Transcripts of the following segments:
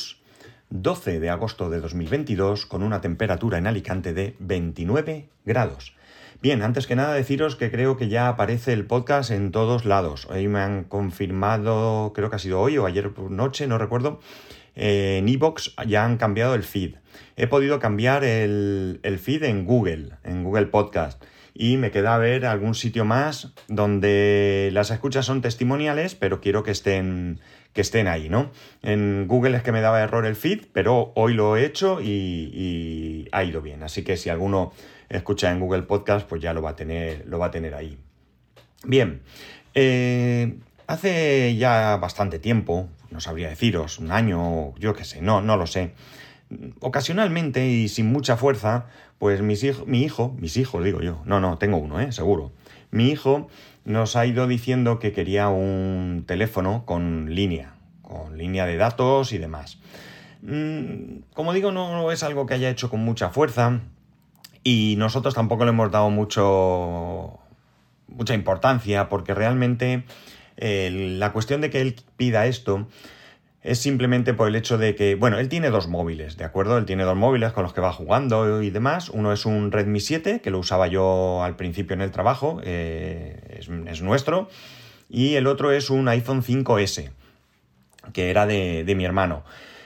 jueves 12 de agosto de 2022 con una temperatura en Alicante de 29 grados. Bien, antes que nada deciros que creo que ya aparece el podcast en todos lados. Hoy me han confirmado, creo que ha sido hoy o ayer por noche, no recuerdo. Eh, en Evox ya han cambiado el feed. He podido cambiar el, el feed en Google, en Google Podcast y me queda ver algún sitio más donde las escuchas son testimoniales, pero quiero que estén, que estén ahí, ¿no? En Google es que me daba error el feed, pero hoy lo he hecho y, ha ido bien. Así que si alguno escucha en Google Podcast, pues ya lo va a tener, lo va a tener ahí. Bien, eh, hace ya bastante tiempo, no sabría deciros, un año, yo qué sé, no, no lo sé. Ocasionalmente y sin mucha fuerza, pues mis mi hijo, mis hijos digo yo, no, no, tengo uno, ¿eh? seguro. Mi hijo nos ha ido diciendo que quería un teléfono con línea, con línea de datos y demás. Mm, como digo, no es algo que haya hecho con mucha fuerza y nosotros tampoco le hemos dado mucho mucha importancia porque realmente eh, la cuestión de que él pida esto es simplemente por el hecho de que, bueno, él tiene dos móviles, ¿de acuerdo? Él tiene dos móviles con los que va jugando y demás. Uno es un Redmi 7, que lo usaba yo al principio en el trabajo, eh, es, nuestro. Y el otro es un iPhone 5S, que era de, mi hermano.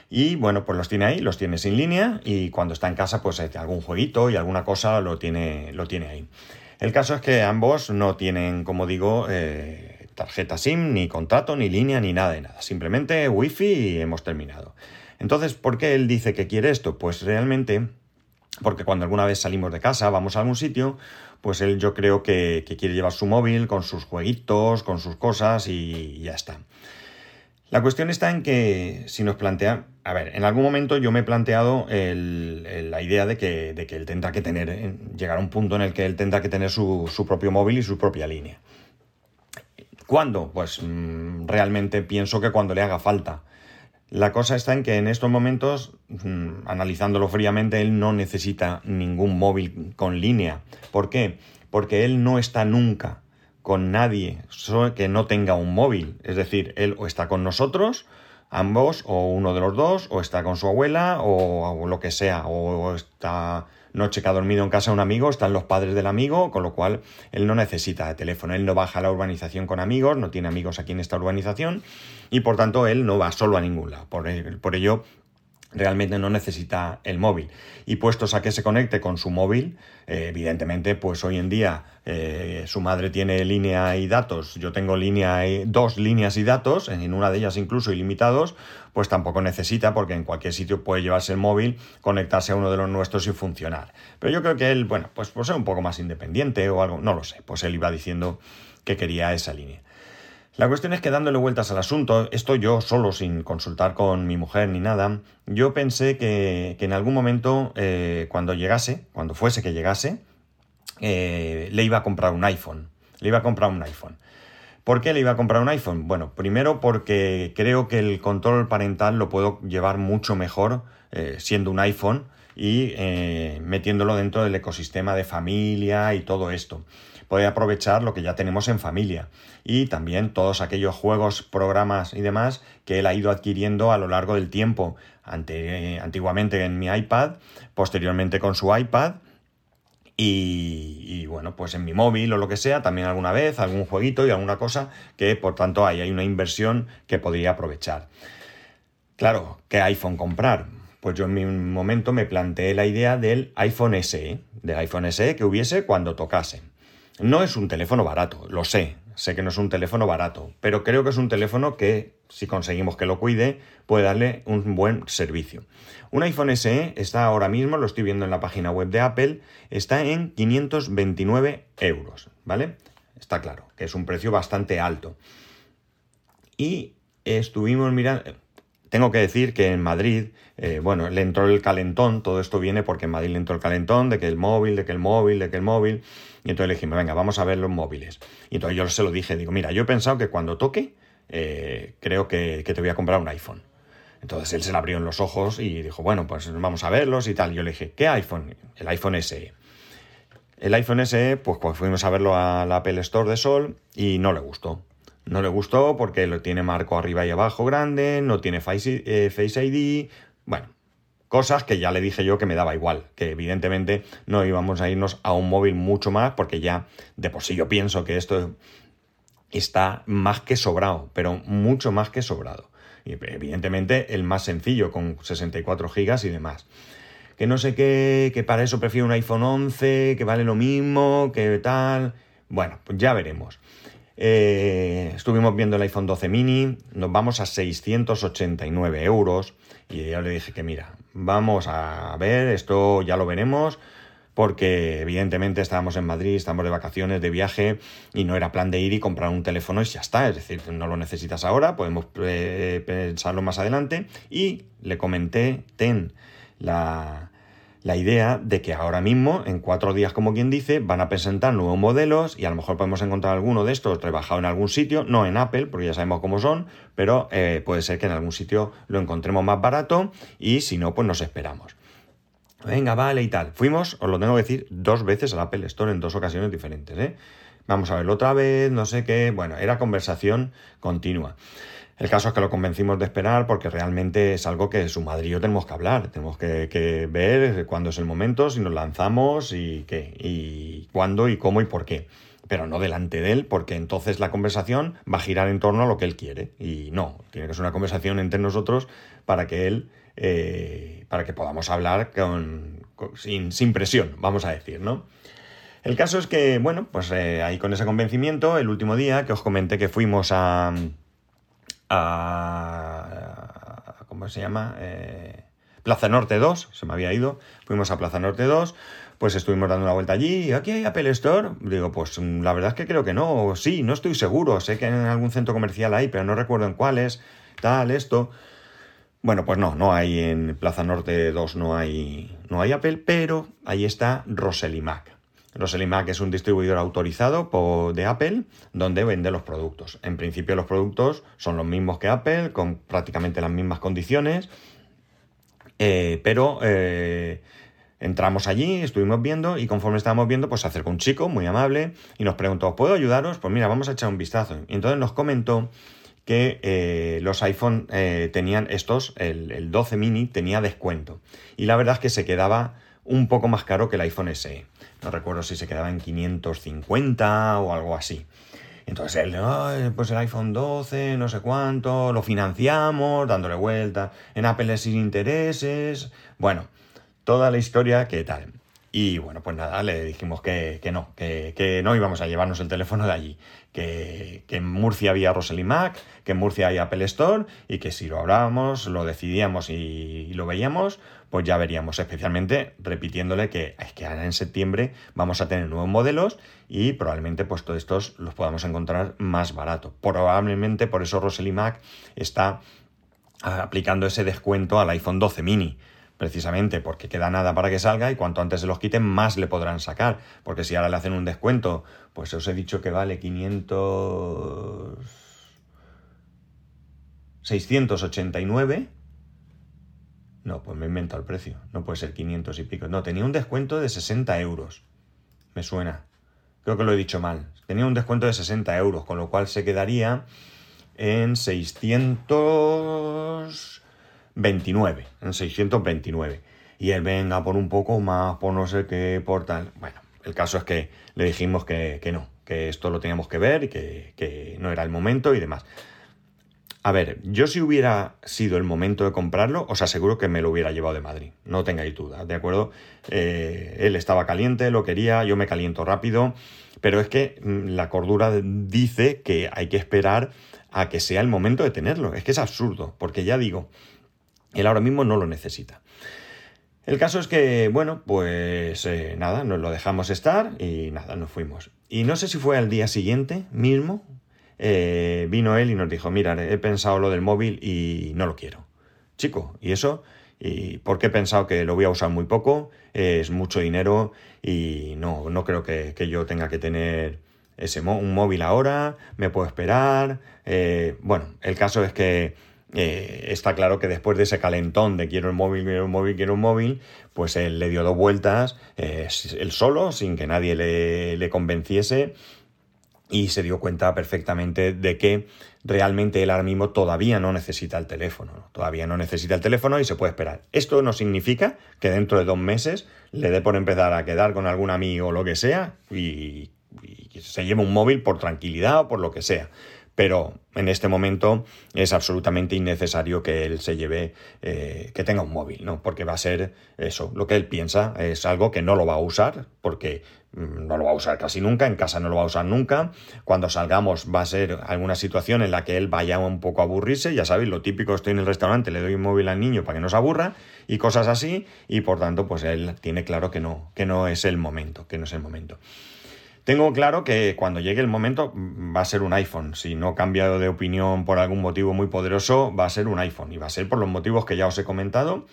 Y bueno, pues los tiene ahí, los tiene sin línea y cuando está en casa, pues algún jueguito y alguna cosa lo tiene, lo tiene ahí. El caso es que ambos no tienen, como digo, eh, tarjeta SIM, ni contrato, ni línea, ni nada de nada. Simplemente wifi y hemos terminado. Entonces, ¿por qué él dice que quiere esto? Pues realmente, porque cuando alguna vez salimos de casa, vamos a algún sitio, pues él yo creo que, quiere llevar su móvil con sus jueguitos, con sus cosas y ya está. La cuestión está en que si nos plantea, a ver, en algún momento yo me he planteado la idea de que, de que, él tendrá que tener, llegar a un punto en el que él tendrá que tener su, su propio móvil y su propia línea. ¿Cuándo? Pues mm, realmente pienso que cuando le haga falta. La cosa está en que en estos momentos, mm, analizándolo fríamente, él no necesita ningún móvil con línea. ¿Por qué? Porque él no está nunca con nadie que no tenga un móvil. Es decir, él o está con nosotros, ambos, o uno de los dos, o está con su abuela, o, lo que sea, o está noche que ha dormido en casa un amigo, están los padres del amigo, con lo cual él no necesita de teléfono, él no baja a la urbanización con amigos, no tiene amigos aquí en esta urbanización y por tanto él no va solo a ningún lado. Por, por ello realmente no necesita el móvil. Y puestos a que se conecte con su móvil, eh, evidentemente, pues hoy en día eh, su madre tiene línea y datos, yo tengo línea y, dos líneas y datos, en una de ellas incluso ilimitados, pues tampoco necesita, porque en cualquier sitio puede llevarse el móvil, conectarse a uno de los nuestros y funcionar. Pero yo creo que él, bueno, pues por ser un poco más independiente o algo, no lo sé, pues él iba diciendo que quería esa línea. La cuestión es que dándole vueltas al asunto, esto yo solo sin consultar con mi mujer ni nada, yo pensé que, en algún momento, eh, cuando llegase, cuando fuese que llegase, eh, le iba a comprar un iPhone. Le iba a comprar un iPhone. ¿Por qué le iba a comprar un iPhone? Bueno, primero porque creo que el control parental lo puedo llevar mucho mejor eh, siendo un iPhone y metiéndolo dentro del ecosistema de familia y todo esto puede aprovechar lo que ya tenemos en familia y también todos aquellos juegos, programas y demás que él ha ido adquiriendo a lo largo del tiempo, ante, antiguamente en mi iPad, posteriormente con su iPad y, bueno, pues en mi móvil o lo que sea, también alguna vez, algún jueguito y alguna cosa que por tanto ahí hay una inversión que podría aprovechar. Claro, ¿qué iPhone comprar? Pues yo en mi momento me planteé la idea del iPhone SE, del iPhone SE que hubiese cuando tocase. No es un teléfono barato, lo sé, sé que no es un teléfono barato, pero creo que es un teléfono que, si conseguimos que lo cuide, puede darle un buen servicio. Un iPhone SE está ahora mismo, lo estoy viendo en la página web de Apple, está en 529 euros, ¿vale? Está claro, que es un precio bastante alto. Y estuvimos mirando, tengo que decir que en Madrid, eh, bueno, le entró el calentón, todo esto viene porque en Madrid le entró el calentón de que el móvil, de que el móvil, de que el móvil, y entonces le dijimos, venga, vamos a ver los móviles. Y entonces yo se lo dije, digo, mira, yo he pensado que cuando toque, eh, creo que, te voy a comprar un iPhone. Entonces él se le abrió en los ojos y dijo, bueno, pues vamos a verlos y tal. yo le dije, ¿qué iPhone? El iPhone SE. El iPhone SE, pues, pues fuimos a verlo a la Apple Store de Sol y no le gustó No le gustó porque lo tiene marco arriba y abajo grande, no tiene Face, eh, ID. Bueno, cosas que ya le dije yo que me daba igual, que evidentemente no íbamos a irnos a un móvil mucho más porque ya de por sí yo pienso que esto está más que sobrado, pero mucho más que sobrado. Y evidentemente el más sencillo con 64 gigas y demás. Que no sé qué, que para eso prefiero un iPhone 11, que vale lo mismo, que tal. Bueno, pues ya veremos. Eh, estuvimos viendo el iPhone 12 mini, nos vamos a 689 euros y yo le dije que mira, vamos a ver, esto ya lo veremos porque evidentemente estábamos en Madrid, estamos de vacaciones, de viaje y no era plan de ir y comprar un teléfono y ya está, es decir, no lo necesitas ahora, podemos eh, pensarlo más adelante. Y le comenté, ten la, la idea de que ahora mismo, en cuatro días, como quien dice, van a presentar nuevos modelos y a lo mejor podemos encontrar alguno de estos rebajado en algún sitio, no en Apple, porque ya sabemos cómo son, pero eh, puede ser que en algún sitio lo encontremos más barato y si no, pues nos esperamos. Venga, vale y tal. Fuimos, os lo tengo que decir, dos veces al Apple Store en dos ocasiones diferentes, ¿eh? Vamos a verlo otra vez, no sé qué. Bueno, era conversación continua. El caso es que lo convencimos de esperar porque realmente es algo que su madre y yo tenemos que hablar, tenemos que, ver cuándo es el momento, si nos lanzamos y qué, y cuándo y cómo y por qué. Pero no delante de él, porque entonces la conversación va a girar en torno a lo que él quiere. Y no, tiene que ser una conversación entre nosotros para que él, eh, para que podamos hablar con, sin, presión, vamos a decir, ¿no? El caso es que, bueno, pues eh, ahí con ese convencimiento, el último día que os comenté que fuimos a a, ¿cómo se llama? Eh, Plaza Norte 2, se me había ido, fuimos a Plaza Norte 2, pues estuvimos dando una vuelta allí, ¿aquí hay Apple Store? Digo, pues mm, la verdad es que creo que no, sí, no estoy seguro, sé que en algún centro comercial hay, pero no recuerdo en cuáles, tal, esto. Bueno, pues no, no hay en Plaza Norte 2, no hay, no hay Apple, pero ahí está Roselimac. Mac es un distribuidor autorizado de Apple donde vende los productos. En principio los productos son los mismos que Apple, con prácticamente las mismas condiciones, eh, pero eh, entramos allí, estuvimos viendo y conforme estábamos viendo, pues se acercó un chico muy amable y nos preguntó, ¿puedo ayudaros? Pues mira, vamos a echar un vistazo. Y entonces nos comentó que eh, los iPhone tenían estos, el, el 12 mini tenía descuento. Y la verdad es que se quedaba un poco más caro que el iPhone SE. No recuerdo si se quedaba en 550 o algo así. Entonces él, pues el iPhone 12, no sé cuánto, lo financiamos, dándole vuelta, en Apple sin intereses. Bueno, toda la historia que tal. Y bueno, pues nada, le dijimos que, no, que, no íbamos a llevarnos el teléfono de allí, que, en Murcia había Rosely Mac, que en Murcia hay Apple Store y que si lo hablábamos, lo decidíamos y, lo veíamos, pues ya veríamos, especialmente repitiéndole que es que ahora en septiembre vamos a tener nuevos modelos y probablemente pues todos estos los podamos encontrar más barato. Probablemente por eso Rosely Mac está aplicando ese descuento al iPhone 12 mini precisamente porque queda nada para que salga y cuanto antes se los quiten más le podrán sacar, porque si ahora le hacen un descuento, pues os he dicho que vale 500... 689. No, pues me he inventado el precio. No puede ser 500 y pico. No, tenía un descuento de 60 euros. Me suena. Creo que lo he dicho mal. Tenía un descuento de 60 euros, con lo cual se quedaría en 600... 29, en 629. Y él venga por un poco más, por no sé qué, por tal. Bueno, el caso es que le dijimos que, no, que esto lo teníamos que ver y que, no era el momento y demás. A ver, yo si hubiera sido el momento de comprarlo, os aseguro que me lo hubiera llevado de Madrid, no tengáis duda, ¿de acuerdo? Eh, él estaba caliente, lo quería, yo me caliento rápido, pero es que mm, la cordura dice que hay que esperar a que sea el momento de tenerlo. Es que es absurdo, porque ya digo, él ahora mismo no lo necesita. El caso es que, bueno, pues eh, nada, nos lo dejamos estar y nada, nos fuimos. Y no sé si fue al día siguiente mismo, eh, vino él y nos dijo, mira, he pensado lo del móvil y no lo quiero. Chico, ¿y eso? ¿Y por qué he pensado que lo voy a usar muy poco? Es mucho dinero y no, no creo que, yo tenga que tener ese un móvil ahora, me puedo esperar. Eh, bueno, el caso es que eh, está claro que después de ese calentón de quiero el móvil, quiero un móvil, quiero un móvil, pues él le dio dos vueltas, eh, él solo, sin que nadie le, convenciese. y se dio cuenta perfectamente de que realmente él ahora mismo todavía no necesita el teléfono, todavía no necesita el teléfono y se puede esperar. Esto no significa que dentro de dos meses le dé por empezar a quedar con algún amigo o lo que sea y se lleve un móvil por tranquilidad o por lo que sea pero en este momento es absolutamente innecesario que él se lleve, eh, que tenga un móvil, ¿no? Porque va a ser eso, lo que él piensa, es algo que no lo va a usar, porque mm, no lo va a usar casi nunca, en casa no lo va a usar nunca, cuando salgamos va a ser alguna situación en la que él vaya un poco a aburrirse, ya sabéis, lo típico, estoy en el restaurante, le doy un móvil al niño para que no se aburra, y cosas así, y por tanto, pues él tiene claro que no, que no es el momento, que no es el momento. Tengo claro que cuando llegue el momento va a ser un iPhone. Si no he cambiado de opinión por algún motivo muy poderoso, va a ser un iPhone. Y va a ser por los motivos que ya os he comentado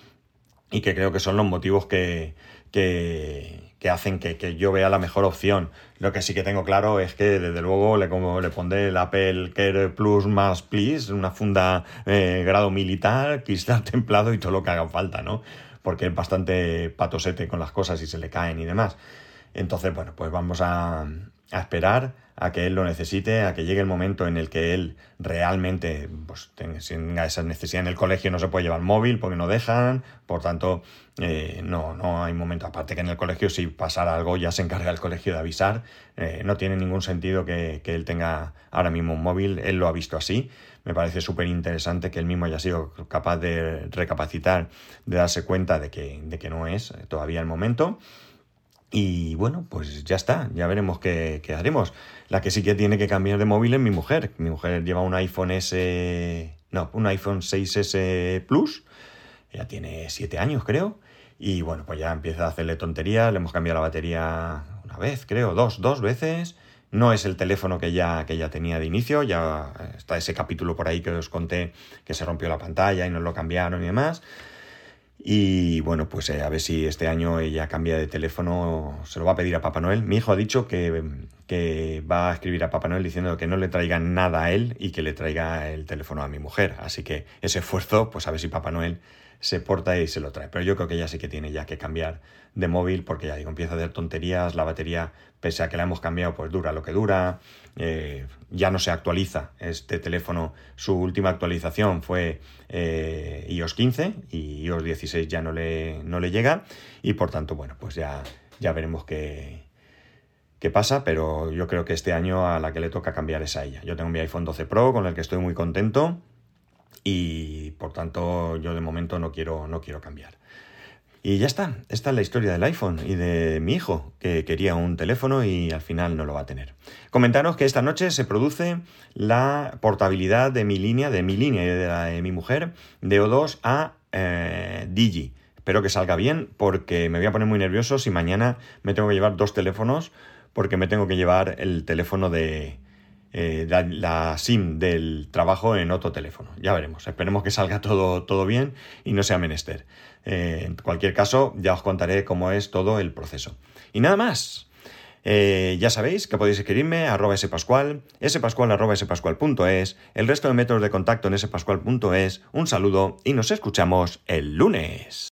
y que creo que son los motivos que, que, hacen que, yo vea la mejor opción. Lo que sí que tengo claro es que desde luego le, como, le pondré el Apple Care Plus más Please, una funda eh, grado militar, cristal templado y todo lo que haga falta, ¿no? Porque es bastante patosete con las cosas y se le caen y demás. Entonces, bueno, pues vamos a, esperar a que él lo necesite, a que llegue el momento en el que él realmente pues, tenga esa necesidad en el colegio, no se puede llevar móvil porque no dejan, por tanto, eh, no, no hay momento. Aparte que en el colegio, si pasara algo, ya se encarga el colegio de avisar. Eh, no tiene ningún sentido que, él tenga ahora mismo un móvil, él lo ha visto así. Me parece súper interesante que él mismo haya sido capaz de recapacitar, de darse cuenta de que, de que no es todavía el momento. Y bueno, pues ya está, ya veremos qué, haremos. La que sí que tiene que cambiar de móvil es mi mujer. Mi mujer lleva un iPhone S. No, un iPhone 6S Plus. Ya tiene 7 años, creo. Y bueno, pues ya empieza a hacerle tonterías. Le hemos cambiado la batería una vez, creo, dos, dos veces. No es el teléfono que ya, que ya tenía de inicio. Ya está ese capítulo por ahí que os conté que se rompió la pantalla y nos lo cambiaron y demás. Y bueno, pues eh, a ver si este año ella cambia de teléfono, se lo va a pedir a Papá Noel. Mi hijo ha dicho que, que, va a escribir a Papá Noel diciendo que no le traiga nada a él y que le traiga el teléfono a mi mujer. Así que ese esfuerzo, pues a ver si Papá Noel se porta y se lo trae. Pero yo creo que ella sí que tiene ya que cambiar de móvil porque ya digo, empieza a hacer tonterías, la batería, pese a que la hemos cambiado, pues dura lo que dura, eh, ya no se actualiza este teléfono, su última actualización fue eh, iOS 15 y iOS 16 ya no le, no le llega y por tanto, bueno, pues ya, ya veremos qué, qué pasa, pero yo creo que este año a la que le toca cambiar es a ella. Yo tengo mi iPhone 12 Pro con el que estoy muy contento y por tanto yo de momento no quiero, no quiero cambiar. Y ya está, esta es la historia del iPhone y de mi hijo, que quería un teléfono y al final no lo va a tener. Comentaros que esta noche se produce la portabilidad de mi línea, de mi línea y de la de mi mujer, de O2 a eh, Digi. Espero que salga bien porque me voy a poner muy nervioso si mañana me tengo que llevar dos teléfonos porque me tengo que llevar el teléfono de, eh, la, SIM del trabajo en otro teléfono. Ya veremos. Esperemos que salga todo, todo bien y no sea menester. Eh, en cualquier caso, ya os contaré cómo es todo el proceso. Y nada más. Eh, ya sabéis que podéis escribirme a arroba spascual, spascual arroba spascual.es, el resto de métodos de contacto en spascual.es. Un saludo y nos escuchamos el lunes.